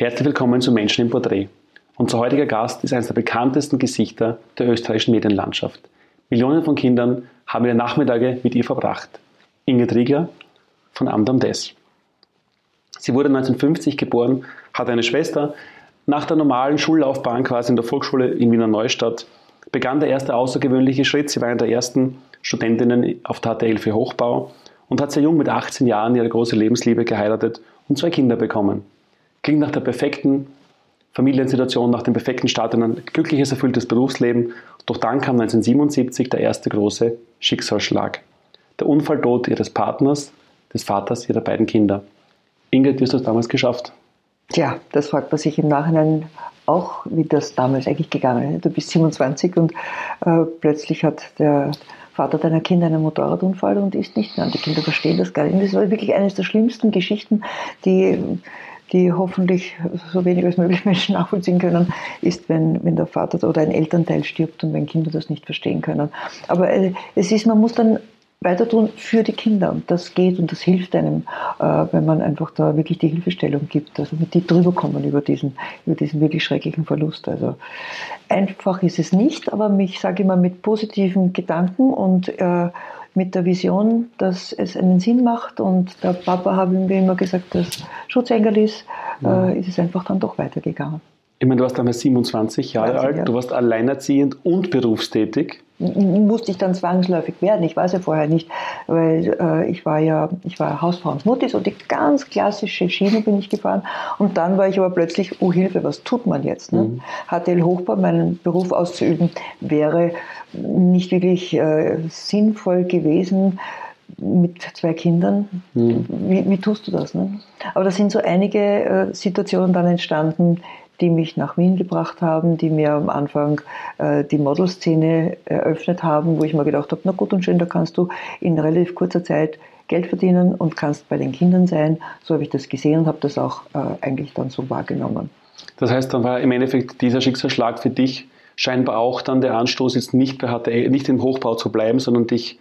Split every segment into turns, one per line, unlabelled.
Herzlich willkommen zu Menschen im Porträt. Unser heutiger Gast ist eines der bekanntesten Gesichter der österreichischen Medienlandschaft. Millionen von Kindern haben ihre Nachmittage mit ihr verbracht. Inge Riegler von Amdam Des. Sie wurde 1950 geboren, hatte eine Schwester. Nach der normalen Schullaufbahn quasi in der Volksschule in Wiener Neustadt begann der erste außergewöhnliche Schritt. Sie war eine der ersten Studentinnen auf der HTL für Hochbau und hat sehr jung mit 18 Jahren ihre große Lebensliebe geheiratet und zwei Kinder bekommen. Klingt nach der perfekten Familiensituation, nach dem perfekten Start in ein glückliches, erfülltes Berufsleben. Doch dann kam 1977 der erste große Schicksalsschlag. Der Unfalltod ihres Partners, des Vaters ihrer beiden Kinder. Ingrid, wie hast du das damals geschafft?
Tja, das fragt man sich im Nachhinein auch, wie das damals eigentlich gegangen ist. Du bist 27 und äh, plötzlich hat der Vater deiner Kinder einen Motorradunfall und ist nicht mehr. Und die Kinder verstehen das gar nicht. das war wirklich eines der schlimmsten Geschichten, die die hoffentlich so wenig als möglich Menschen nachvollziehen können, ist, wenn, wenn der Vater oder ein Elternteil stirbt und wenn Kinder das nicht verstehen können. Aber äh, es ist, man muss dann weiter tun für die Kinder und das geht und das hilft einem, äh, wenn man einfach da wirklich die Hilfestellung gibt, also mit die drüber kommen über diesen, über diesen wirklich schrecklichen Verlust. Also einfach ist es nicht, aber ich sage immer mit positiven Gedanken und äh, mit der Vision, dass es einen Sinn macht. Und der Papa hat mir immer gesagt, dass Schutzengel ist, ja. äh, ist es einfach dann doch weitergegangen.
Ich meine, du warst damals 27 Jahre 20, alt, ja. du warst alleinerziehend und berufstätig.
Musste ich dann zwangsläufig werden. Ich weiß ja vorher nicht, weil äh, ich war ja, ich war Hausfrau und Mutti, so die ganz klassische Schiene bin ich gefahren. Und dann war ich aber plötzlich, oh Hilfe, was tut man jetzt? Ne? Mhm. HTL Hochbau, meinen Beruf auszuüben, wäre nicht wirklich äh, sinnvoll gewesen mit zwei Kindern. Mhm. Wie, wie, tust du das? Ne? Aber da sind so einige äh, Situationen dann entstanden, die mich nach Wien gebracht haben, die mir am Anfang äh, die Modelszene eröffnet haben, wo ich mir gedacht habe, na gut und schön, da kannst du in relativ kurzer Zeit Geld verdienen und kannst bei den Kindern sein. So habe ich das gesehen und habe das auch äh, eigentlich dann so wahrgenommen.
Das heißt, dann war im Endeffekt dieser Schicksalsschlag für dich scheinbar auch dann der Anstoß, jetzt nicht, bei HTL, nicht im Hochbau zu bleiben, sondern dich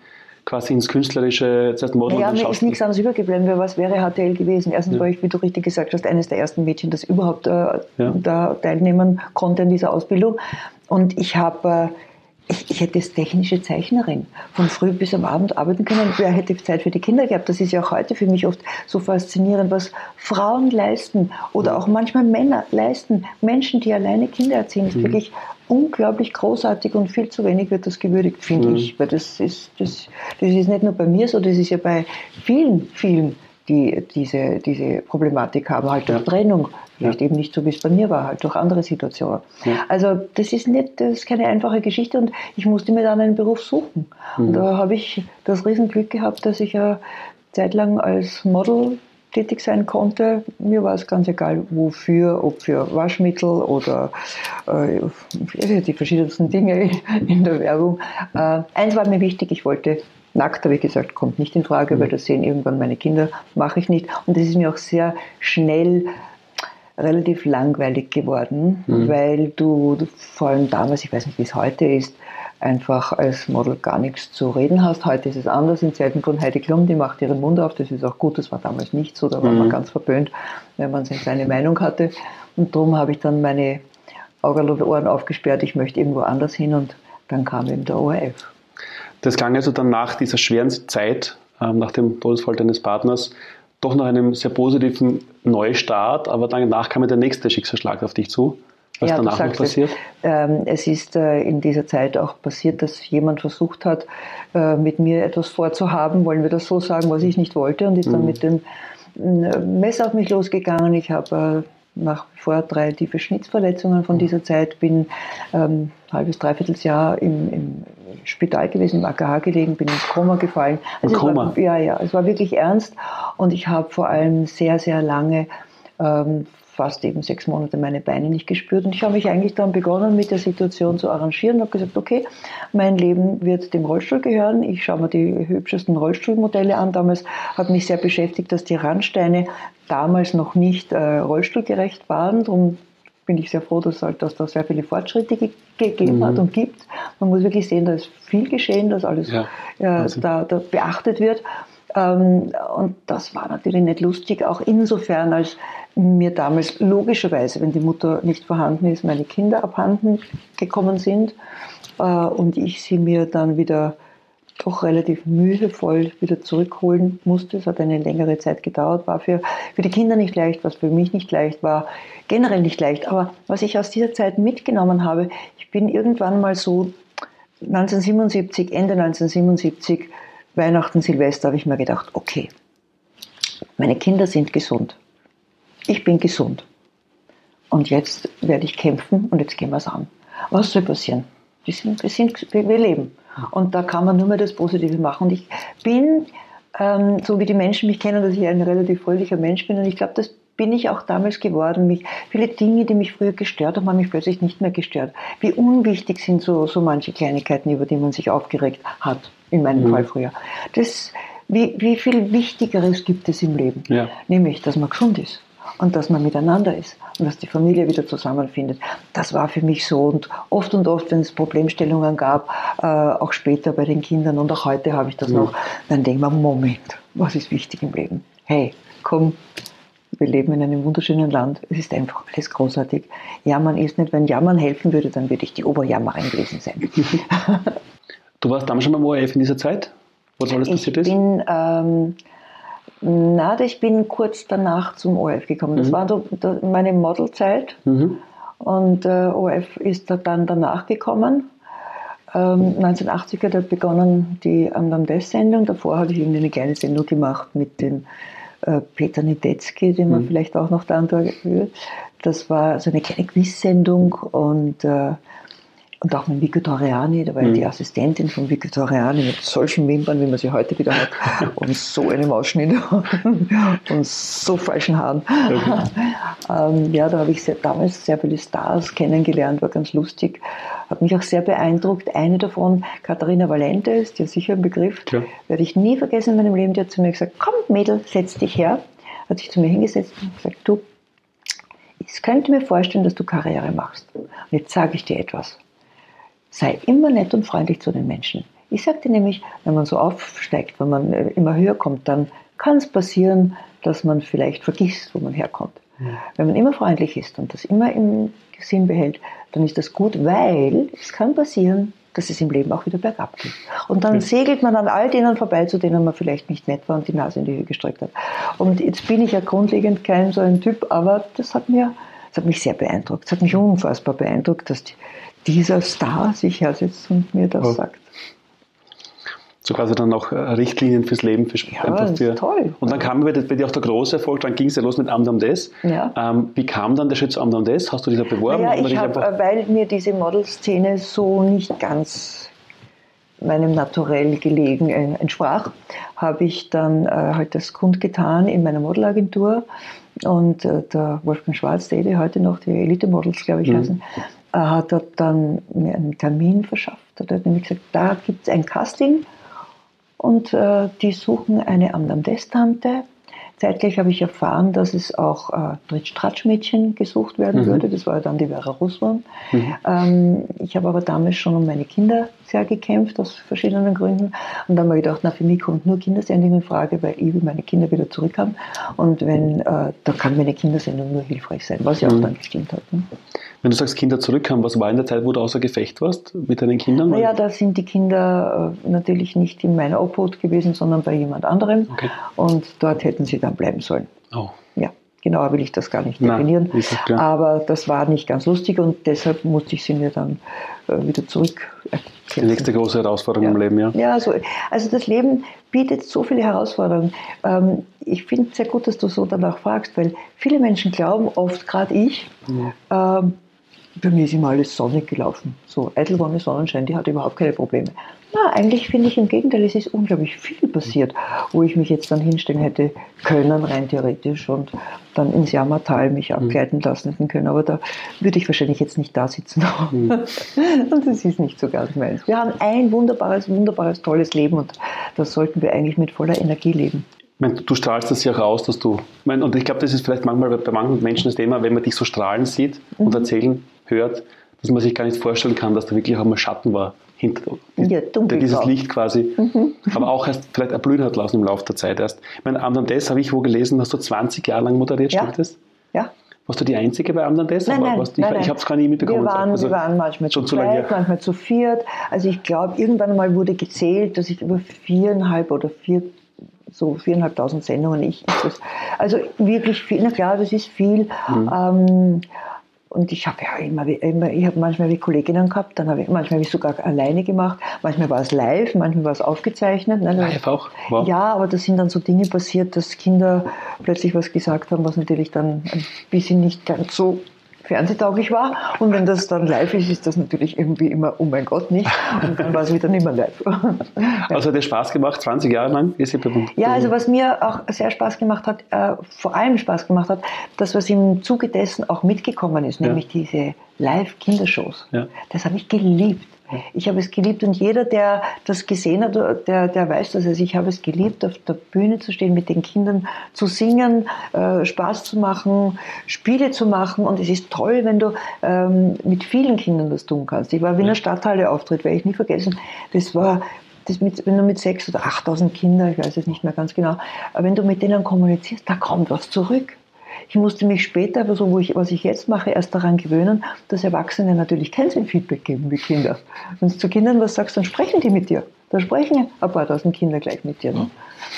quasi ins künstlerische,
das heißt Model Ja, mir ist nichts anderes übergeblieben. Was wäre HTL gewesen? Erstens ja. war ich, wie du richtig gesagt hast, eines der ersten Mädchen, das überhaupt äh, ja. da teilnehmen konnte in dieser Ausbildung. Und ich habe... Äh, ich, ich, hätte als technische Zeichnerin von früh bis am Abend arbeiten können. Wer hätte Zeit für die Kinder gehabt? Das ist ja auch heute für mich oft so faszinierend, was Frauen leisten oder auch manchmal Männer leisten. Menschen, die alleine Kinder erziehen, ist mhm. wirklich unglaublich großartig und viel zu wenig wird das gewürdigt, finde mhm. ich. Weil das ist, das, das ist nicht nur bei mir so, das ist ja bei vielen, vielen, die diese, diese Problematik haben, halt durch ja. Trennung. Vielleicht ja. eben nicht so, wie es bei mir war, halt durch andere Situationen. Ja. Also das ist nicht, das ist keine einfache Geschichte und ich musste mir dann einen Beruf suchen. Mhm. Und da habe ich das Riesenglück gehabt, dass ich ja zeitlang als Model tätig sein konnte. Mir war es ganz egal, wofür, ob für Waschmittel oder äh, die verschiedensten Dinge in der Werbung. Äh, eins war mir wichtig, ich wollte nackt, habe ich gesagt, kommt nicht in Frage, mhm. weil das sehen irgendwann meine Kinder, mache ich nicht. Und das ist mir auch sehr schnell relativ langweilig geworden, mhm. weil du, vor allem damals, ich weiß nicht, wie es heute ist, einfach als Model gar nichts zu reden hast. Heute ist es anders. In Zeiten von Heidi Klum, die macht ihren Mund auf. Das ist auch gut. Das war damals nicht so. Da war mhm. man ganz verböhnt, wenn man seine Meinung hatte. Und darum habe ich dann meine Augen und Ohren aufgesperrt. Ich möchte irgendwo anders hin. Und dann kam eben der ORF.
Das klang also dann nach dieser schweren Zeit, ähm, nach dem Todesfall deines Partners, doch nach einem sehr positiven Neustart. Aber danach kam ja der nächste Schicksalsschlag auf dich zu. Was ja, danach noch passiert?
Es, ähm, es ist äh, in dieser Zeit auch passiert, dass jemand versucht hat, äh, mit mir etwas vorzuhaben, wollen wir das so sagen, was ich nicht wollte, und ist mhm. dann mit dem Messer auf mich losgegangen. Ich habe äh, nach wie vor drei tiefe Schnittverletzungen von mhm. dieser Zeit, bin ähm, ein halbes, dreiviertel Jahr im, im, Spital gewesen, im AKH gelegen, bin ins Koma gefallen.
Also Koma?
War, ja, ja, es war wirklich ernst und ich habe vor allem sehr, sehr lange ähm, fast eben sechs Monate meine Beine nicht gespürt. Und ich habe mich eigentlich dann begonnen, mit der Situation zu arrangieren und habe gesagt, okay, mein Leben wird dem Rollstuhl gehören. Ich schaue mir die hübschesten Rollstuhlmodelle an. Damals hat mich sehr beschäftigt, dass die Randsteine damals noch nicht äh, rollstuhlgerecht waren. Darum bin ich sehr froh, dass, halt, dass da sehr viele Fortschritte ge gegeben mhm. hat und gibt. Man muss wirklich sehen, da ist viel geschehen, dass alles ja, äh, da, da beachtet wird. Ähm, und das war natürlich nicht lustig, auch insofern, als mir damals logischerweise, wenn die Mutter nicht vorhanden ist, meine Kinder abhanden gekommen sind äh, und ich sie mir dann wieder doch relativ mühevoll wieder zurückholen musste. Es hat eine längere Zeit gedauert, war für, für die Kinder nicht leicht, was für mich nicht leicht war, generell nicht leicht. Aber was ich aus dieser Zeit mitgenommen habe, ich bin irgendwann mal so 1977, Ende 1977, Weihnachten, Silvester, habe ich mir gedacht, okay, meine Kinder sind gesund. Ich bin gesund. Und jetzt werde ich kämpfen und jetzt gehen wir es an. Was soll passieren? Wir, sind, wir, sind, wir leben. Und da kann man nur mehr das Positive machen. Und ich bin, ähm, so wie die Menschen mich kennen, dass ich ein relativ fröhlicher Mensch bin. Und ich glaube, das bin ich auch damals geworden. Mich, viele Dinge, die mich früher gestört haben, haben mich plötzlich nicht mehr gestört. Wie unwichtig sind so, so manche Kleinigkeiten, über die man sich aufgeregt hat, in meinem mhm. Fall früher. Das, wie, wie viel Wichtigeres gibt es im Leben? Ja. Nämlich, dass man gesund ist und dass man miteinander ist und dass die Familie wieder zusammenfindet. Das war für mich so und oft und oft, wenn es Problemstellungen gab, äh, auch später bei den Kindern und auch heute habe ich das ja. noch, dann denkt man, Moment, was ist wichtig im Leben? Hey, komm, wir leben in einem wunderschönen Land. Es ist einfach alles großartig. Jammern ist nicht, wenn Jammern helfen würde, dann würde ich die Oberjammerin gewesen sein.
du warst damals schon beim ORF in dieser Zeit, wo das alles passiert
ist? Ich bin ähm, na, ich bin kurz danach zum ORF gekommen. Das mhm. war so meine Modelzeit. Mhm. Und äh, ORF ist da dann danach gekommen. Ähm, 1980 hat er begonnen die Amnam-Des-Sendung. Davor hatte ich eine kleine Sendung gemacht mit dem äh, Peter Niedetzky, den man mhm. vielleicht auch noch da antragen Das war so eine kleine Quiz-Sendung und äh, und auch mit Vico Torreani, da war ja die mhm. Assistentin von Vico Torreani mit solchen Wimpern, wie man sie heute wieder hat, und so einem Ausschnitt und so falschen Haaren. Okay. ähm, ja, da habe ich sehr, damals sehr viele Stars kennengelernt, war ganz lustig. Hat mich auch sehr beeindruckt. Eine davon, Katharina Valente, ist ja sicher ein Begriff, ja. werde ich nie vergessen in meinem Leben. Die hat zu mir gesagt, komm Mädel, setz dich her. Hat sich zu mir hingesetzt und gesagt, du, ich könnte mir vorstellen, dass du Karriere machst. Und jetzt sage ich dir etwas sei immer nett und freundlich zu den Menschen. Ich sagte nämlich, wenn man so aufsteigt, wenn man äh, immer höher kommt, dann kann es passieren, dass man vielleicht vergisst, wo man herkommt. Ja. Wenn man immer freundlich ist und das immer im Sinn behält, dann ist das gut, weil es kann passieren, dass es im Leben auch wieder bergab geht. Und dann segelt man an all denen vorbei, zu denen man vielleicht nicht nett war und die Nase in die Höhe gestreckt hat. Und jetzt bin ich ja grundlegend kein so ein Typ, aber das hat, mir, das hat mich sehr beeindruckt. Es hat mich unfassbar beeindruckt, dass die, dieser Star sich hersetzt und mir das oh. sagt.
So quasi dann auch äh, Richtlinien fürs Leben für
Ja, das ist toll.
Und dann kam bei dir auch der große Erfolg, dann ging es ja los mit Amdam Des. Ja. Ähm, wie kam dann der Schritt zu Amdam Des? Hast du dich da beworben?
Ja, ich hab, weil mir diese Modelszene so nicht ganz meinem Naturell gelegen äh, entsprach, habe ich dann äh, halt das kundgetan in meiner Modelagentur und äh, der Wolfgang Schwarz, der heute noch die Elite Models, glaube ich, mhm. heißen, hat er dann mir einen Termin verschafft. Er hat nämlich gesagt, da gibt es ein Casting und äh, die suchen eine Amnam-Des-Tante. Zeitgleich habe ich erfahren, dass es auch äh, Drittstratschmädchen gesucht werden mhm. würde. Das war dann die Vera Russmann. Mhm. Ähm, ich habe aber damals schon um meine Kinder sehr gekämpft, aus verschiedenen Gründen. Und dann habe ich gedacht, na, für mich kommt nur Kindersendung in Frage, weil ich will meine Kinder wieder zurückhaben. Und wenn, äh, da kann meine Kindersendung nur hilfreich sein, was ja auch mhm. dann gestimmt hat. Ne?
Wenn du sagst, Kinder zurückkamen, was war in der Zeit, wo du außer Gefecht warst mit deinen Kindern?
Naja, da sind die Kinder äh, natürlich nicht in meiner Obhut gewesen, sondern bei jemand anderem. Okay. Und dort hätten sie dann bleiben sollen. Oh. Ja, genauer will ich das gar nicht definieren. Na, Aber das war nicht ganz lustig und deshalb musste ich sie mir dann äh, wieder zurück.
Die nächste große Herausforderung ja. im Leben, ja.
Ja, also, also das Leben bietet so viele Herausforderungen. Ähm, ich finde es sehr gut, dass du so danach fragst, weil viele Menschen glauben oft, gerade ich, ja. ähm, bei mir ist immer alles sonnig gelaufen. So Eidelwonne, Sonnenschein, die hatte überhaupt keine Probleme. Na, eigentlich finde ich im Gegenteil, es ist unglaublich viel passiert, wo ich mich jetzt dann hinstellen hätte können, rein theoretisch, und dann ins Jammertal mich mhm. abgleiten lassen hätten können. Aber da würde ich wahrscheinlich jetzt nicht da sitzen. Mhm. und das ist nicht so ganz meins. Wir haben ein wunderbares, wunderbares, tolles Leben und das sollten wir eigentlich mit voller Energie leben.
Du strahlst das ja auch aus, dass du, und ich glaube, das ist vielleicht manchmal bei manchen Menschen das Thema, wenn man dich so strahlen sieht und mhm. erzählen hört, dass man sich gar nicht vorstellen kann, dass da wirklich auch mal Schatten war hinter ja, der dieses Licht quasi, mhm. aber auch erst vielleicht erblühen hat lassen im Laufe der Zeit erst. Ich meine, Amdan Des habe ich wo gelesen, hast du 20 Jahre lang moderiert,
ja.
stimmt das?
Ja.
Warst du die Einzige bei anderen das?
Nein, nein,
ich
nein,
ich habe es gar nie mitbekommen.
Wir waren,
also,
wir waren manchmal
schon
zu
lange
zweit,
her.
manchmal zu viert. Also ich glaube, irgendwann mal wurde gezählt, dass ich über viereinhalb oder vier, so viereinhalbtausend Sendungen, ich, also wirklich viel, na klar, das ist viel.
Mhm.
Ähm, und ich habe ja immer, immer ich habe manchmal wie Kolleginnen gehabt, dann habe ich manchmal habe ich sogar alleine gemacht, manchmal war es live, manchmal war es aufgezeichnet. Ne?
Live auch? Wow.
Ja, aber da sind dann so Dinge passiert, dass Kinder plötzlich was gesagt haben, was natürlich dann ein bisschen nicht ganz so fernsehtauglich war. Und wenn das dann live ist, ist das natürlich irgendwie immer, oh mein Gott, nicht. Und dann war es wieder nicht mehr live.
Also hat dir Spaß gemacht, 20 Jahre lang? Ist sie beim-
Ja, also was mir auch sehr Spaß gemacht hat, äh, vor allem Spaß gemacht hat, das, was im Zuge dessen auch mitgekommen ist,
Ja.
nämlich diese Live-Kindershows.
Ja.
Das habe ich geliebt. Ich habe es geliebt und jeder, der das gesehen hat, der, der weiß das. Also ich habe es geliebt, auf der Bühne zu stehen, mit den Kindern zu singen, äh, Spaß zu machen, Spiele zu machen. Und es ist toll, wenn du ähm, mit vielen Kindern das tun kannst. Ich war Wiener Stadthalle Auftritt, werde ich nie vergessen. Das war das mit, wenn du mit sechs oder 8000 Kindern, ich weiß es nicht mehr ganz genau, aber wenn du mit denen kommunizierst, da kommt was zurück. Ich musste mich später, so, wo ich, was ich jetzt mache, erst daran gewöhnen, dass Erwachsene natürlich kein Feedback geben wie Kinder. Wenn du zu Kindern was sagst, dann sprechen die mit dir. Da sprechen ein paar tausend Kinder gleich mit dir. Ne?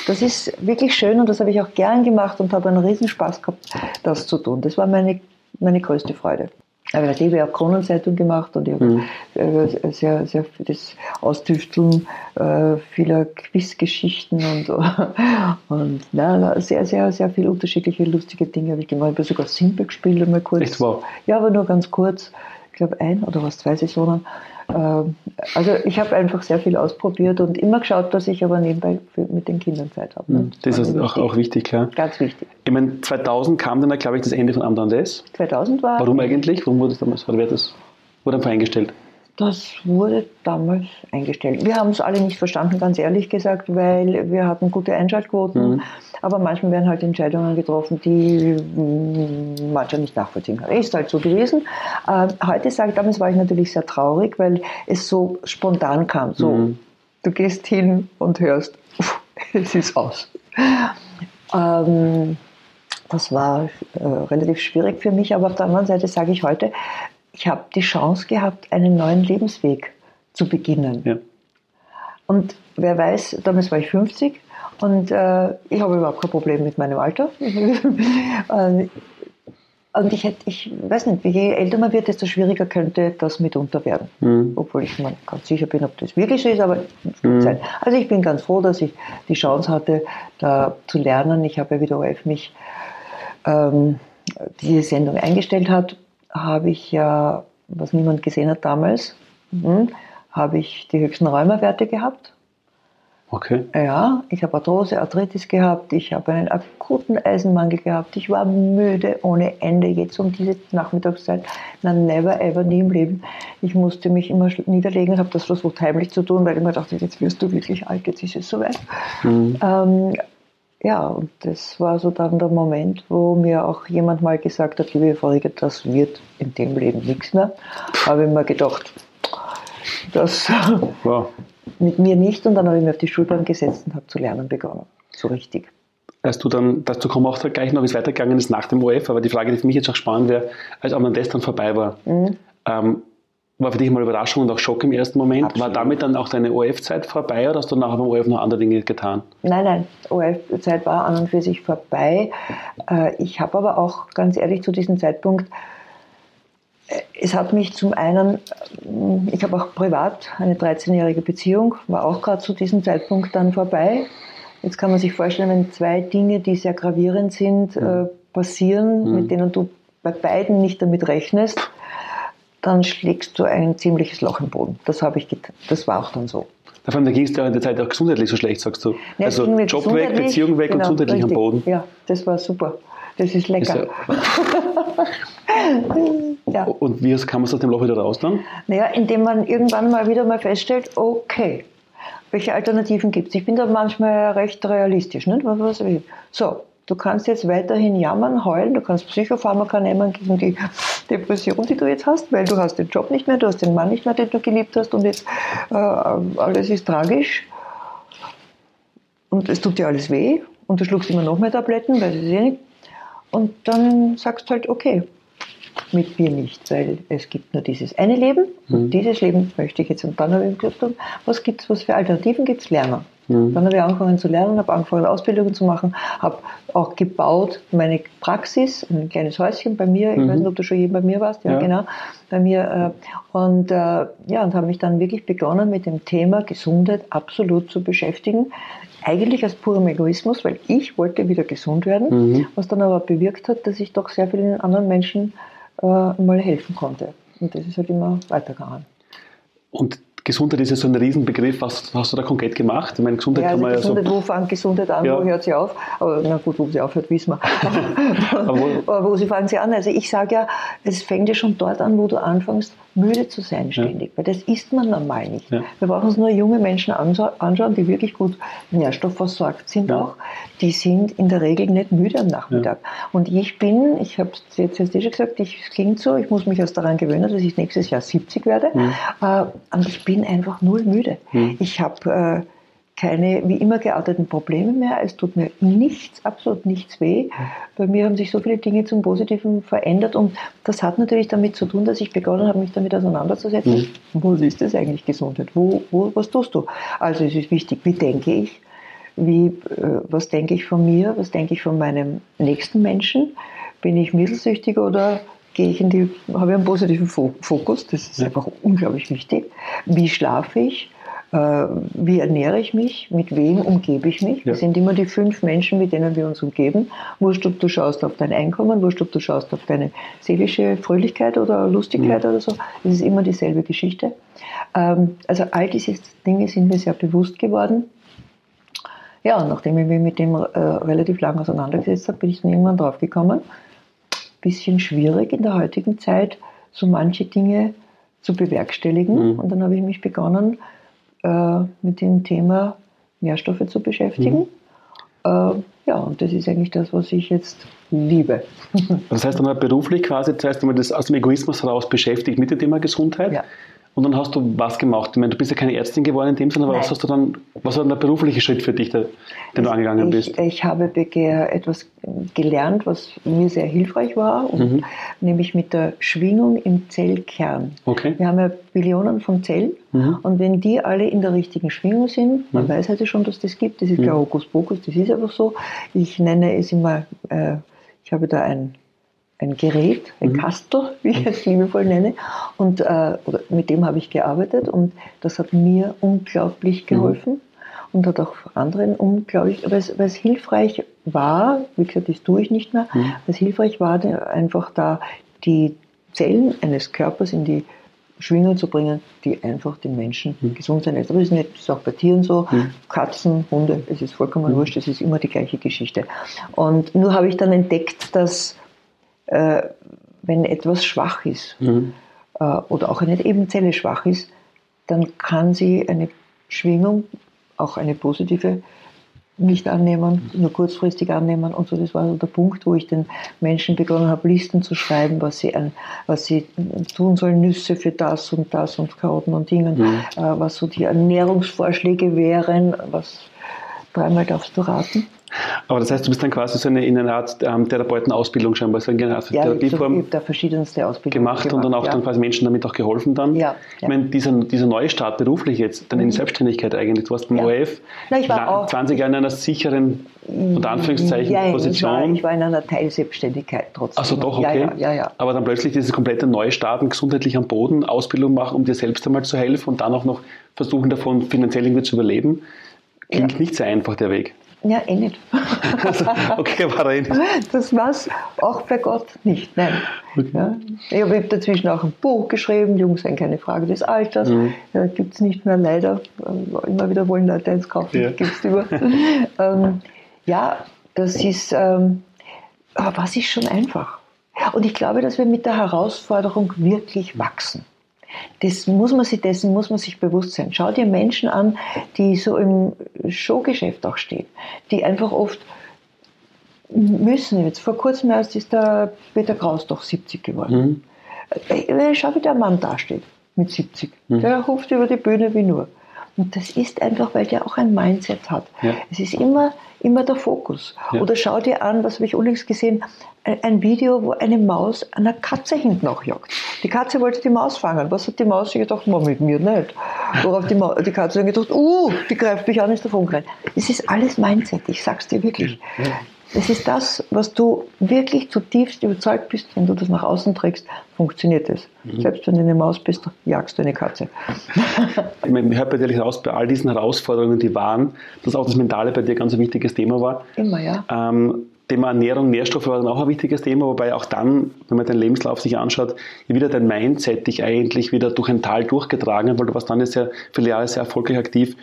Das ist wirklich schön und das habe ich auch gern gemacht und habe einen Riesenspaß gehabt, das zu tun. Das war meine, meine größte Freude. Aber ich habe auch Kronenzeitung gemacht und ich habe äh, sehr, sehr viel das Austüfteln äh, vieler Quizgeschichten und, und na, sehr, sehr, sehr viele unterschiedliche lustige Dinge habe ich gemacht. Ich habe sogar Simple gespielt einmal kurz.
Echt wow.
Ja, aber nur ganz kurz. Ich glaube ein oder was, zwei Saisonen. Ähm, Also ich habe einfach sehr viel ausprobiert und immer geschaut, dass ich aber nebenbei mit den Kindern Zeit habe. ne?
Das
war
ist
mir
auch, auch wichtig, klar.
Ganz wichtig.
Ich meine, 2000 kam dann, glaube ich, das Ende von Amdan Des.
2000 war
Warum eigentlich? Warum wurde das damals, hat das, wurde einfach eingestellt?
Das wurde damals eingestellt. Wir haben es alle nicht verstanden, ganz ehrlich gesagt, weil wir hatten gute Einschaltquoten.
Mhm.
Aber manchmal werden halt Entscheidungen getroffen, die mm, mancher nicht nachvollziehen kann. Ist halt so gewesen. Äh, heute sage ich, damals war ich natürlich sehr traurig, weil es so spontan kam. So,
Mhm.
du gehst hin und hörst, es ist aus. Ähm, das war äh, relativ schwierig für mich, aber auf der anderen Seite sage ich heute, ich habe die Chance gehabt, einen neuen Lebensweg zu beginnen.
Ja.
Und wer weiß, damals war ich 50 und äh, ich habe überhaupt kein Problem mit meinem Alter. Und ich hätte, ich weiß nicht, je älter man wird, desto schwieriger könnte das mitunter werden.
Mhm.
Obwohl ich mir ganz sicher bin, ob das wirklich so ist, aber es kann
Mhm.
sein. Also ich bin ganz froh, dass ich die Chance hatte, da zu lernen. Ich habe ja, wie der ORF mich ähm, diese Sendung eingestellt hat, habe ich ja, was niemand gesehen hat damals, hm, habe ich die höchsten Rheumawerte gehabt.
Okay.
Ja, ich habe Arthrose, Arthritis gehabt, ich habe einen akuten Eisenmangel gehabt, ich war müde ohne Ende, jetzt um diese Nachmittagszeit, na never ever, nie im Leben. Ich musste mich immer niederlegen habe das versucht heimlich zu tun, weil ich mir dachte, jetzt wirst du wirklich alt, jetzt ist es soweit.
Mhm.
Ähm, ja, und das war so dann der Moment, wo mir auch jemand mal gesagt hat, liebe Frau Rieger, das wird in dem Leben nichts mehr. Habe ich mir gedacht, das
Wow.
mit mir nicht und dann habe ich mich auf die Schulbank gesetzt und habe zu lernen begonnen. So richtig.
Als du dann, dazu kommen wir auch gleich noch, wie es weitergegangen ist nach dem OF, aber die Frage, die für mich jetzt auch spannend wäre, als Amdan Des dann vorbei war,
Mhm.
ähm, war für dich mal Überraschung und auch Schock im ersten Moment. War
Absolut.
damit dann auch deine OF-Zeit vorbei oder hast du nachher beim OF noch andere Dinge getan?
Nein, nein, ORF-Zeit war an und für sich vorbei. Äh, Ich habe aber auch ganz ehrlich zu diesem Zeitpunkt, äh, es hat mich zum einen, äh, ich habe auch privat eine 13-jährige Beziehung, war auch gerade zu diesem Zeitpunkt dann vorbei. Jetzt kann man sich vorstellen, wenn zwei Dinge, die sehr gravierend sind, äh, passieren, mit denen du bei beiden nicht damit rechnest, dann schlägst du ein ziemliches Loch im Boden. Das habe ich getan. Das war auch dann so.
Vor allem, da ging es dir in der Zeit auch gesundheitlich so schlecht, sagst du.
Ja,
also Job weg,
gesundheitlich-
Beziehung weg und
genau,
gesundheitlich am
richtig.
Boden.
Ja, das war super. Das ist
Ist
lecker.
ja,
Ja.
und wie kam es aus dem Loch wieder raus dann?
Naja, indem man irgendwann mal wieder mal feststellt, okay, welche Alternativen gibt es? Ich bin da manchmal recht realistisch. Nicht? So, du kannst jetzt weiterhin jammern, heulen, du kannst Psychopharmaka nehmen gegen die Depression, die du jetzt hast, weil du hast den Job nicht mehr, du hast den Mann nicht mehr, den du geliebt hast und jetzt äh, alles ist tragisch und es tut dir alles weh und du schluckst immer noch mehr Tabletten, weil es ist eh nicht. und dann sagst du halt, okay, mit mir nicht, weil es gibt nur dieses eine Leben und mhm. dieses Leben möchte ich jetzt. Und dann habe ich gesagt, was gibt es, was für Alternativen gibt es? Lernen. Mhm. Dann habe ich angefangen zu lernen, habe angefangen Ausbildungen zu machen, habe auch gebaut meine Praxis, ein kleines Häuschen bei mir. Ich mhm. weiß nicht, ob du schon je bei mir warst, ja, ja. genau, bei mir. Äh, und äh, ja, und habe mich dann wirklich begonnen mit dem Thema Gesundheit absolut zu beschäftigen. Eigentlich aus purem Egoismus, weil ich wollte wieder gesund werden, mhm. was dann aber bewirkt hat, dass ich doch sehr vielen anderen Menschen äh, mal helfen konnte. Und das ist halt immer weitergegangen.
Und Gesundheit ist ja so ein Riesenbegriff. Was hast du da konkret gemacht? Ich meine, Gesundheit
ja, also
kann man
Gesundheit, ja so. Wo fängt Gesundheit an? Ja. Wo hört sie auf? Aber na gut, wo sie aufhört, wissen wir. Aber wo, Aber wo sie fangen sie an? Also ich sage ja, es fängt ja schon dort an, wo du anfängst, müde zu sein ständig, ja. weil das ist man normal nicht. Ja. Wir brauchen uns nur junge Menschen anschauen, die wirklich gut nährstoffversorgt sind ja. auch. Die sind in der Regel nicht müde am Nachmittag. Und ich bin, ich habe es jetzt, jetzt eh schon gesagt, ich, es klingt so, ich muss mich erst daran gewöhnen, dass ich nächstes Jahr 70 werde, mhm. äh, und ich bin einfach null müde. Mhm. Ich habe äh, keine wie immer gearteten Probleme mehr. Es tut mir nichts, absolut nichts weh. Bei mir haben sich so viele Dinge zum Positiven verändert und das hat natürlich damit zu tun, dass ich begonnen habe, mich damit auseinanderzusetzen. Mhm. Was ist das eigentlich Gesundheit? Wo, wo, was tust du? Also es ist wichtig, wie denke ich? Wie, äh, was denke ich von mir? Was denke ich von meinem nächsten Menschen? Bin ich mittelsüchtig oder gehe ich in die, habe ich einen positiven Fokus? Das ist einfach unglaublich wichtig. Wie schlafe ich? Äh, wie ernähre ich mich, mit wem umgebe ich mich. Ja. Das sind immer die fünf Menschen, mit denen wir uns umgeben. Wurscht, ob du schaust auf dein Einkommen, wurscht, ob du schaust auf deine seelische Fröhlichkeit oder Lustigkeit ja. oder so. Das ist immer dieselbe Geschichte. Ähm, also all diese Dinge sind mir sehr bewusst geworden. Ja, und nachdem ich mich mit dem äh, relativ lang auseinandergesetzt habe, bin ich dann irgendwann drauf gekommen, bisschen schwierig in der heutigen Zeit, so manche Dinge zu bewerkstelligen. Mhm. Und dann habe ich mich begonnen, äh, mit dem Thema Nährstoffe zu beschäftigen. Mhm. Äh, ja, und das ist eigentlich das, was ich jetzt liebe.
Das heißt dann beruflich quasi, das heißt, wenn man das aus dem Egoismus heraus beschäftigt mit dem Thema Gesundheit. Ja. Und dann hast du was gemacht? Ich meine, du bist ja keine Ärztin geworden in dem Sinne, aber Nein. was hast du dann, was war dann der berufliche Schritt für dich, der, den du angegangen
ich,
bist?
Ich habe etwas gelernt, was mir sehr hilfreich war, mhm. nämlich mit der Schwingung im Zellkern. Okay. Wir haben ja Billionen von Zellen mhm. und wenn die alle in der richtigen Schwingung sind, man mhm. weiß heute schon, dass das gibt, das ist mhm. kein Hokuspokus, das ist einfach so. Ich nenne es immer, äh, ich habe da ein ein Gerät, ein mhm. Kastel, wie ich es liebevoll nenne. Und äh, mit dem habe ich gearbeitet und das hat mir unglaublich mhm. geholfen mhm. und hat auch anderen unglaublich, weil es, weil es hilfreich war, wie gesagt, das tue ich nicht mehr, mhm. was hilfreich war, einfach da die Zellen eines Körpers in die Schwingung zu bringen, die einfach den Menschen mhm. gesund sein lässt. Aber das ist, nicht, das ist auch bei Tieren so. Mhm. Katzen, Hunde, es ist vollkommen mhm. wurscht, es ist immer die gleiche Geschichte. Und nur habe ich dann entdeckt, dass äh, wenn etwas schwach ist mhm. äh, oder auch eine Ebenzelle schwach ist, dann kann sie eine Schwingung, auch eine positive, nicht annehmen, nur kurzfristig annehmen und so. Das war so der Punkt, wo ich den Menschen begonnen habe, Listen zu schreiben, was sie, an, was sie tun sollen, Nüsse für das und das und Karotten und Dingen, mhm. äh, was so die Ernährungsvorschläge wären, was dreimal darfst du raten.
Aber das heißt, du bist dann quasi so eine, in einer Art ähm, Therapeutenausbildung scheinbar, so eine Art ja,
Therapieform ich da verschiedenste Ausbildungen
gemacht, gemacht und dann auch ja. dann quasi Menschen damit auch geholfen dann. Ja, ja. Ich meine, dieser, dieser neue Start beruflich jetzt, dann mhm. in die Selbstständigkeit eigentlich, du warst beim ja. ORF, Na, ich war auch 20 Jahre in einer sicheren, unter Anführungszeichen, ja, Position.
Ich war, ich war in einer Teilselbstständigkeit trotzdem.
Also doch, okay. Ja, ja, Aber dann plötzlich dieses komplette Neustarten, gesundheitlich am Boden, Ausbildung machen, um dir selbst einmal zu helfen und dann auch noch versuchen davon finanziell irgendwie zu überleben. Klingt nicht sehr einfach, der Weg.
Ja, eh nicht.
okay, war er eh nicht.
Das war es auch bei Gott nicht, nein. Okay. Ja. Ich habe dazwischen auch ein Buch geschrieben, Jung sein, keine Frage des Alters. Mhm. Ja, gibt es nicht mehr, leider. Immer wieder wollen Leute eins kaufen, ja. gibt es über. ähm, ja, das ist, ähm, aber was ist schon einfach. Und ich glaube, dass wir mit der Herausforderung wirklich wachsen. Das muss man sich, dessen muss man sich bewusst sein. Schau dir Menschen an, die so im Showgeschäft auch stehen, die einfach oft müssen. Jetzt vor kurzem erst ist der Peter Kraus doch 70 geworden. Mhm. Äh, schau, wie der Mann dasteht mit 70. Mhm. Der ruft über die Bühne wie nur. Und das ist einfach, weil der auch ein Mindset hat. Ja. Es ist immer, immer der Fokus. Ja. Oder schau dir an, was habe ich unlängst gesehen, ein Video, wo eine Maus einer Katze hinten auch jagt. Die Katze wollte die Maus fangen. Was hat die Maus sich gedacht? Man, mit mir nicht. Worauf die, Ma die Katze dann gedacht, uh, die greift mich an, ist davon gerannt. Es ist alles Mindset, ich sag's dir wirklich. Ja. Es ist das, was du wirklich zutiefst überzeugt bist, wenn du das nach außen trägst, funktioniert es. Mhm. Selbst wenn du eine Maus bist, jagst du eine Katze.
ich meine, hört bei dir raus, bei all diesen Herausforderungen, die waren, dass auch das Mentale bei dir ganz ein wichtiges Thema war.
Immer, ja.
Ähm, Thema Ernährung, Nährstoffe war dann auch ein wichtiges Thema, wobei auch dann, wenn man deinen Lebenslauf sich anschaut, wieder dein Mindset dich eigentlich wieder durch ein Tal durchgetragen hat, weil du warst dann ja viele Jahre sehr erfolgreich aktiv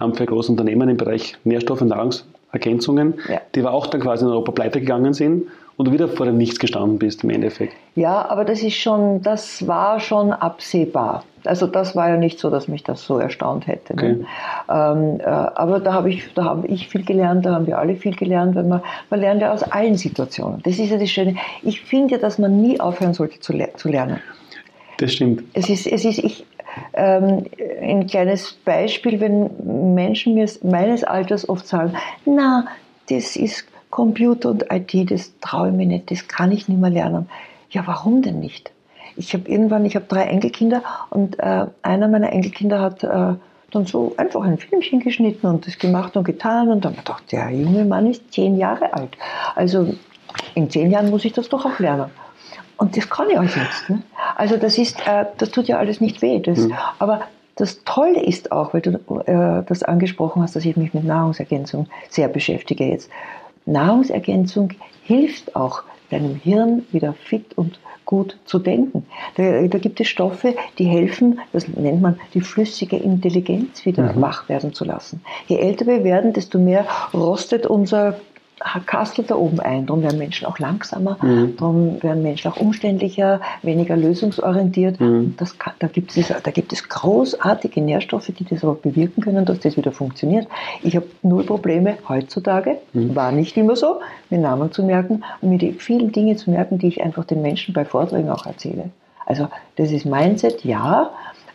ähm, für große Unternehmen im Bereich Nährstoffe und Nahrungs Ergänzungen, ja. die aber auch dann quasi in Europa pleite gegangen sind und du wieder vor dem Nichts gestanden bist im Endeffekt.
Ja, aber das ist schon, das war schon absehbar. Also das war ja nicht so, dass mich das so erstaunt hätte. Ne? Okay. Ne? Ähm, äh, aber da habe ich, da habe ich viel gelernt, da haben wir alle viel gelernt, weil man, man lernt ja aus allen Situationen. Das ist ja das Schöne. Ich finde ja, dass man nie aufhören sollte zu, le zu lernen.
Das stimmt.
Es ist, es ist, ich, ähm, ein kleines Beispiel, wenn Menschen mir meines Alters oft sagen, na, das ist Computer und IT, das traue ich mir nicht, das kann ich nicht mehr lernen. Ja, warum denn nicht? Ich habe irgendwann, ich habe drei Enkelkinder und äh, einer meiner Enkelkinder hat äh, dann so einfach ein Filmchen geschnitten und das gemacht und getan und dann gedacht, der junge Mann ist zehn Jahre alt. Also in zehn Jahren muss ich das doch auch lernen. Und das kann ich auch jetzt. Ne? Also das ist, äh, das tut ja alles nicht weh. Das, mhm. Aber das Tolle ist auch, weil du äh, das angesprochen hast, dass ich mich mit Nahrungsergänzung sehr beschäftige jetzt. Nahrungsergänzung hilft auch deinem Hirn wieder fit und gut zu denken. Da, da, gibt es Stoffe, die helfen, das nennt man die flüssige Intelligenz wieder mhm. wach werden zu lassen. Je älter wir werden, desto mehr rostet unser kastelt da oben ein. Darum werden Menschen auch langsamer, mhm. darum werden Menschen auch umständlicher, weniger lösungsorientiert. Mhm. Das kann, da, gibt es, da gibt es großartige Nährstoffe, die das aber bewirken können, dass das wieder funktioniert. Ich habe null Probleme heutzutage, mhm. war nicht immer so, mir Namen zu merken und mir die vielen Dinge zu merken, die ich einfach den Menschen bei Vorträgen auch erzähle. Also das ist Mindset, ja,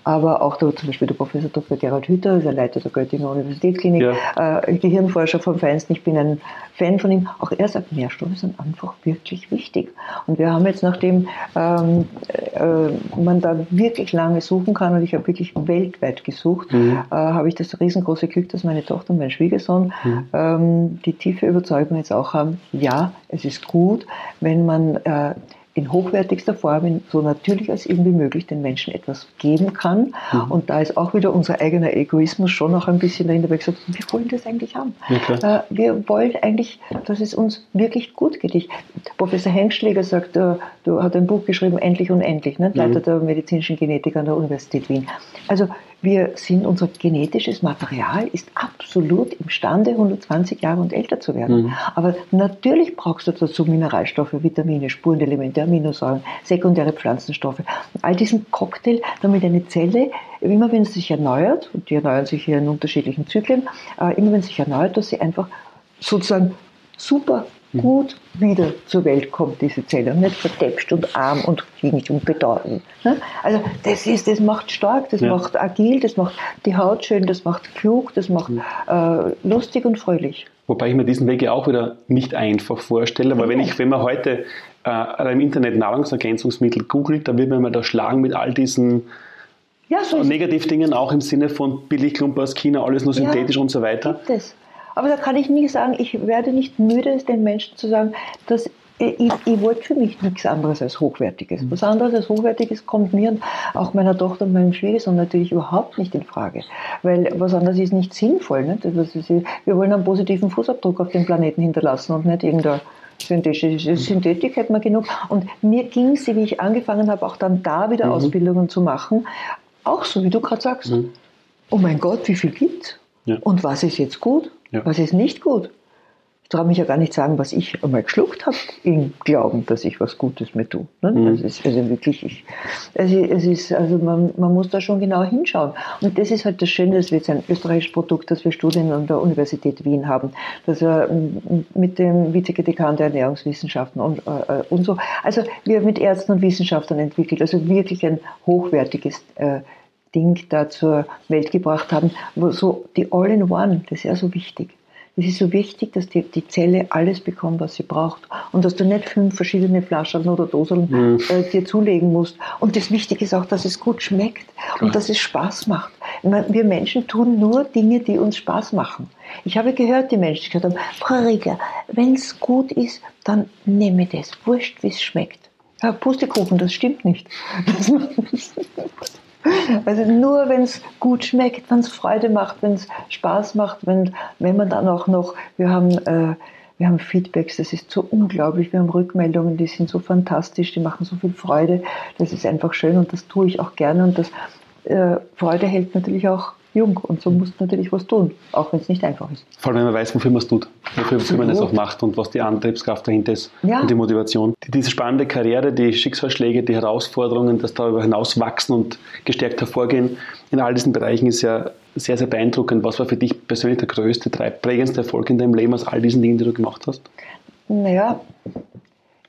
aber auch der, zum Beispiel der Professor Dr. Gerald Hüther, der Leiter der Göttinger Universitätsklinik, ja. äh, Gehirnforscher vom Feinsten, ich bin ein Fan von ihm, auch er sagt, Nährstoffe sind einfach wirklich wichtig. Und wir haben jetzt, nachdem ähm, äh, man da wirklich lange suchen kann, und ich habe wirklich weltweit gesucht, mhm. äh, habe ich das riesengroße Glück, dass meine Tochter und mein Schwiegersohn mhm. ähm, die tiefe Überzeugung jetzt auch haben, ja, es ist gut, wenn man äh, in hochwertigster Form, so natürlich als irgendwie möglich, den Menschen etwas geben kann. Mhm. Und da ist auch wieder unser eigener Egoismus schon noch ein bisschen dahinter, weil gesagt, wir wollen das eigentlich haben. Ja, äh, wir wollen eigentlich, dass es uns wirklich gut geht. Ich, Professor Hengschläger sagt, äh, du hat ein Buch geschrieben, Endlich und Endlich, ne? Leiter mhm. der medizinischen Genetik an der Universität Wien. Also wir sind, unser genetisches Material ist absolut imstande, 120 Jahre und älter zu werden. Mhm. Aber natürlich brauchst du dazu Mineralstoffe, Vitamine, Spurenelemente, Aminosäuren, sekundäre Pflanzenstoffe. All diesen Cocktail, damit eine Zelle, immer wenn sie sich erneuert, und die erneuern sich hier in unterschiedlichen Zyklen, äh, immer wenn sie sich erneuert, dass sie einfach sozusagen super gut wieder zur Welt kommt, diese Zelle, und nicht verdäpscht und arm und hinkt und bedauernd. Ne? Also das, ist, das macht stark, das ja. macht agil, das macht die Haut schön, das macht klug, das macht äh, lustig und fröhlich.
Wobei ich mir diesen Weg ja auch wieder nicht einfach vorstelle, weil ja. wenn, ich, wenn man heute äh, im Internet Nahrungsergänzungsmittel googelt, dann wird man mal da schlagen mit all diesen ja, so Negativdingen, auch im Sinne von Billigklumpen aus China, alles nur synthetisch ja, und so weiter.
Gibt es. Aber da kann ich nie sagen, ich werde nicht müde, es den Menschen zu sagen, dass ich, ich wollte für mich nichts anderes als Hochwertiges. Was anderes als Hochwertiges kommt mir und auch meiner Tochter und meinem Schwiegersohn natürlich überhaupt nicht in Frage. Weil was anderes ist nicht sinnvoll. Nicht? wir wollen einen positiven Fußabdruck auf dem Planeten hinterlassen und nicht irgendeine synthetische Synthetik hätten wir genug. Und mir ging sie, wie ich angefangen habe, auch dann da wieder mhm. Ausbildungen zu machen, auch so, wie du gerade sagst. Mhm. Oh mein Gott, wie viel gibt's? Ja. Und was ist jetzt gut? Ja. Was ist nicht gut? Ich traue mich ja gar nicht sagen, was ich einmal geschluckt habe, im Glauben, dass ich was Gutes mir tue. Ne? Mhm. Das ist also wirklich, ich, es, es ist, also man, man muss da schon genau hinschauen. Und das ist halt das Schöne, dass wir jetzt ein österreichisches Produkt, das wir Studien an der Universität Wien haben, dass wir mit dem Vizedekan der Ernährungswissenschaften und, äh, und so, also wir mit Ärzten und Wissenschaftlern entwickelt, also wirklich ein hochwertiges äh, Ding da zur Welt gebracht haben, wo so die All-in-One, das ist ja so wichtig. Es ist so wichtig, dass die, die Zelle alles bekommt, was sie braucht. Und dass du nicht fünf verschiedene Flaschen oder Dosen mhm. äh, dir zulegen musst. Und das Wichtige ist auch, dass es gut schmeckt Klar. und dass es Spaß macht. Wir Menschen tun nur Dinge, die uns Spaß machen. Ich habe gehört, die Menschen gesagt haben, Frau Rieger, wenn es gut ist, dann nehme das. Wurscht, wie es schmeckt. Ja, Pustekuchen, das stimmt nicht. Also nur wenn es gut schmeckt, wenn es Freude macht, wenn es Spaß macht, wenn, wenn man dann auch noch, wir haben, äh, wir haben Feedbacks, das ist so unglaublich, wir haben Rückmeldungen, die sind so fantastisch, die machen so viel Freude, das ist einfach schön und das tue ich auch gerne und das äh, Freude hält natürlich auch jung und so musst du natürlich was tun, auch wenn es nicht einfach ist.
Vor allem, wenn man weiß, wofür man es tut, wofür, wofür man es auch macht und was die Antriebskraft dahinter ist ja. und die Motivation. Diese spannende Karriere, die Schicksalsschläge, die Herausforderungen, das darüber hinaus wachsen und gestärkt hervorgehen, in all diesen Bereichen ist ja sehr, sehr beeindruckend. Was war für dich persönlich der größte, prägendste Erfolg in deinem Leben aus all diesen Dingen, die du gemacht hast?
Naja,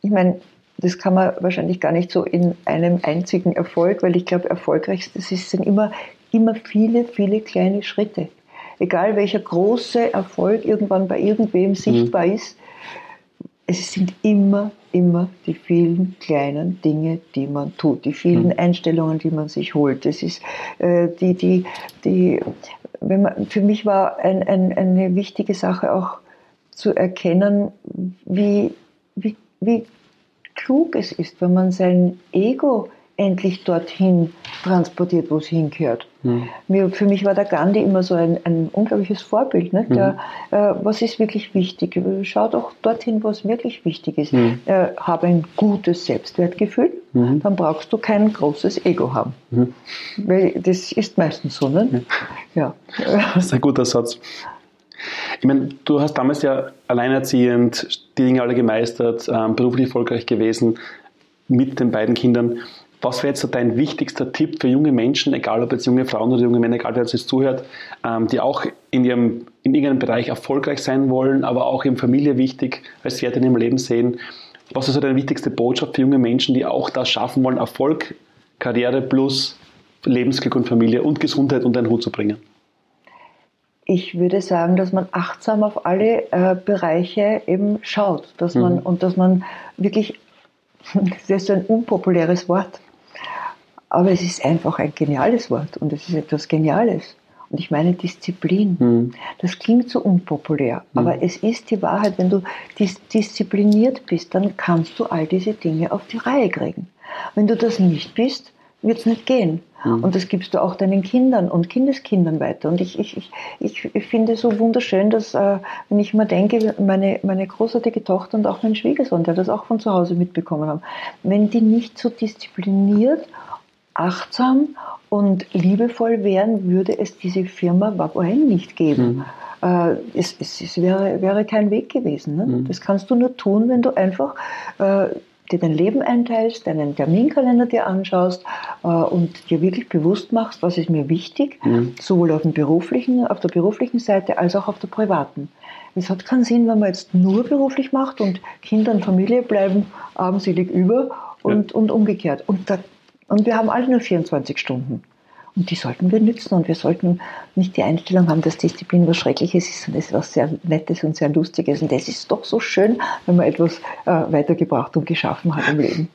ich meine, das kann man wahrscheinlich gar nicht so in einem einzigen Erfolg, weil ich glaube, erfolgreichstes sind immer immer viele, viele kleine Schritte. Egal welcher große Erfolg irgendwann bei irgendwem sichtbar mhm. ist, es sind immer, immer die vielen kleinen Dinge, die man tut, die vielen mhm. Einstellungen, die man sich holt. Das ist äh, die, die, die, wenn man, für mich war ein, ein, eine wichtige Sache auch zu erkennen, wie, wie, wie klug es ist, wenn man sein Ego endlich dorthin transportiert, wo es hingehört. Mhm. Mir, für mich war der Gandhi immer so ein, ein unglaubliches Vorbild. Ne? Der, mhm. äh, was ist wirklich wichtig? Schau doch dorthin, was wirklich wichtig ist. Mhm. Äh, habe ein gutes Selbstwertgefühl, mhm. dann brauchst du kein großes Ego haben. Mhm. Weil das ist meistens so. Ne?
Ja. Das ist ein guter Satz. Ich meine, du hast damals ja alleinerziehend die Dinge alle gemeistert, ähm, beruflich erfolgreich gewesen mit den beiden Kindern. Was wäre jetzt so dein wichtigster Tipp für junge Menschen, egal ob jetzt junge Frauen oder junge Männer, egal wer jetzt zuhört, ähm, die auch in ihrem in irgendeinem Bereich erfolgreich sein wollen, aber auch in Familie wichtig als Wert in ihrem Leben sehen? Was ist so deine wichtigste Botschaft für junge Menschen, die auch das schaffen wollen, Erfolg, Karriere plus Lebensglück und Familie und Gesundheit unter einen Hut zu bringen?
Ich würde sagen, dass man achtsam auf alle äh, Bereiche eben schaut, dass man mhm. und dass man wirklich das ist so ein unpopuläres Wort, aber es ist einfach ein geniales Wort und es ist etwas Geniales. Und ich meine Disziplin. Mhm. Das klingt so unpopulär, mhm. aber es ist die Wahrheit. Wenn du dis diszipliniert bist, dann kannst du all diese Dinge auf die Reihe kriegen. Wenn du das nicht bist, wird es nicht gehen. Mhm. Und das gibst du auch deinen Kindern und Kindeskindern weiter. Und ich, ich, ich, ich finde es so wunderschön, dass, äh, wenn ich mal denke, meine, meine großartige Tochter und auch mein Schwiegersohn, der das auch von zu Hause mitbekommen haben, wenn die nicht so diszipliniert achtsam und liebevoll wären, würde es diese Firma Vapohen nicht geben. Mhm. Äh, es, es, es wäre, wäre, kein Weg gewesen. Ne? Mhm. Das kannst du nur tun, wenn du einfach äh, dir dein Leben einteilst, deinen Terminkalender dir anschaust äh, und dir wirklich bewusst machst, was ist mir wichtig, mhm. sowohl auf, dem beruflichen, auf der beruflichen Seite als auch auf der privaten. Es hat keinen Sinn, wenn man jetzt nur beruflich macht und Kinder und Familie bleiben armselig über und, ja. und umgekehrt. Und da und wir haben alle nur 24 Stunden. Und die sollten wir nützen und wir sollten nicht die Einstellung haben, dass Disziplin was Schreckliches ist, sondern es ist was sehr Nettes und sehr Lustiges. Und das ist doch so schön, wenn man etwas äh, weitergebracht und geschaffen hat im Leben.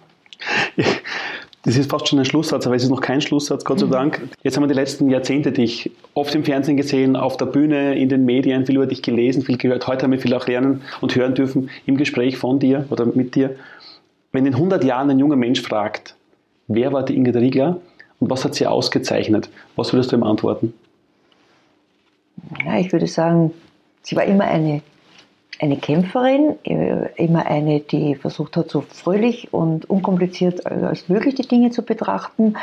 Das ist fast schon ein Schlusssatz, aber es ist noch kein Schlusssatz, Gott sei mhm. Dank. Jetzt haben wir die letzten Jahrzehnte dich oft im Fernsehen gesehen, auf der Bühne, in den Medien, viel über dich gelesen, viel gehört. Heute haben wir viel auch lernen und hören dürfen im Gespräch von dir oder mit dir. Wenn in 100 Jahren ein junger Mensch fragt, wer war die Ingrid Riegler was hat sie ausgezeichnet? Was würdest du ihm antworten?
Ja, ich würde sagen, sie war immer eine, eine Kämpferin, immer eine, die versucht hat, so fröhlich und unkompliziert als möglich die Dinge zu betrachten,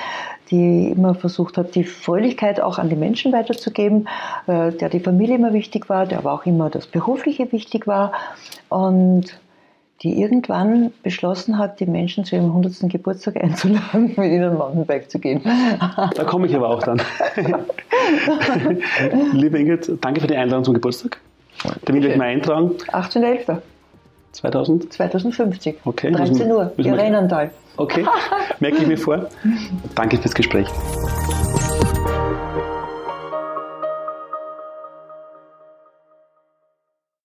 die immer versucht hat, die Fröhlichkeit auch an die Menschen weiterzugeben, äh, der die Familie immer wichtig war, der aber auch immer das Berufliche wichtig war und die irgendwann beschlossen hat, die Menschen zu ihrem 100. Geburtstag einzuladen, mit ihnen Mountainbike zu gehen.
Da komme ich aber auch dann. Liebe Ingrid, danke für die Einladung zum Geburtstag. Da will ich mal eintragen.
18.11.
2000?
2050. Okay. 13 Uhr, Irenental.
Okay, merke ich mir vor. Danke fürs Gespräch.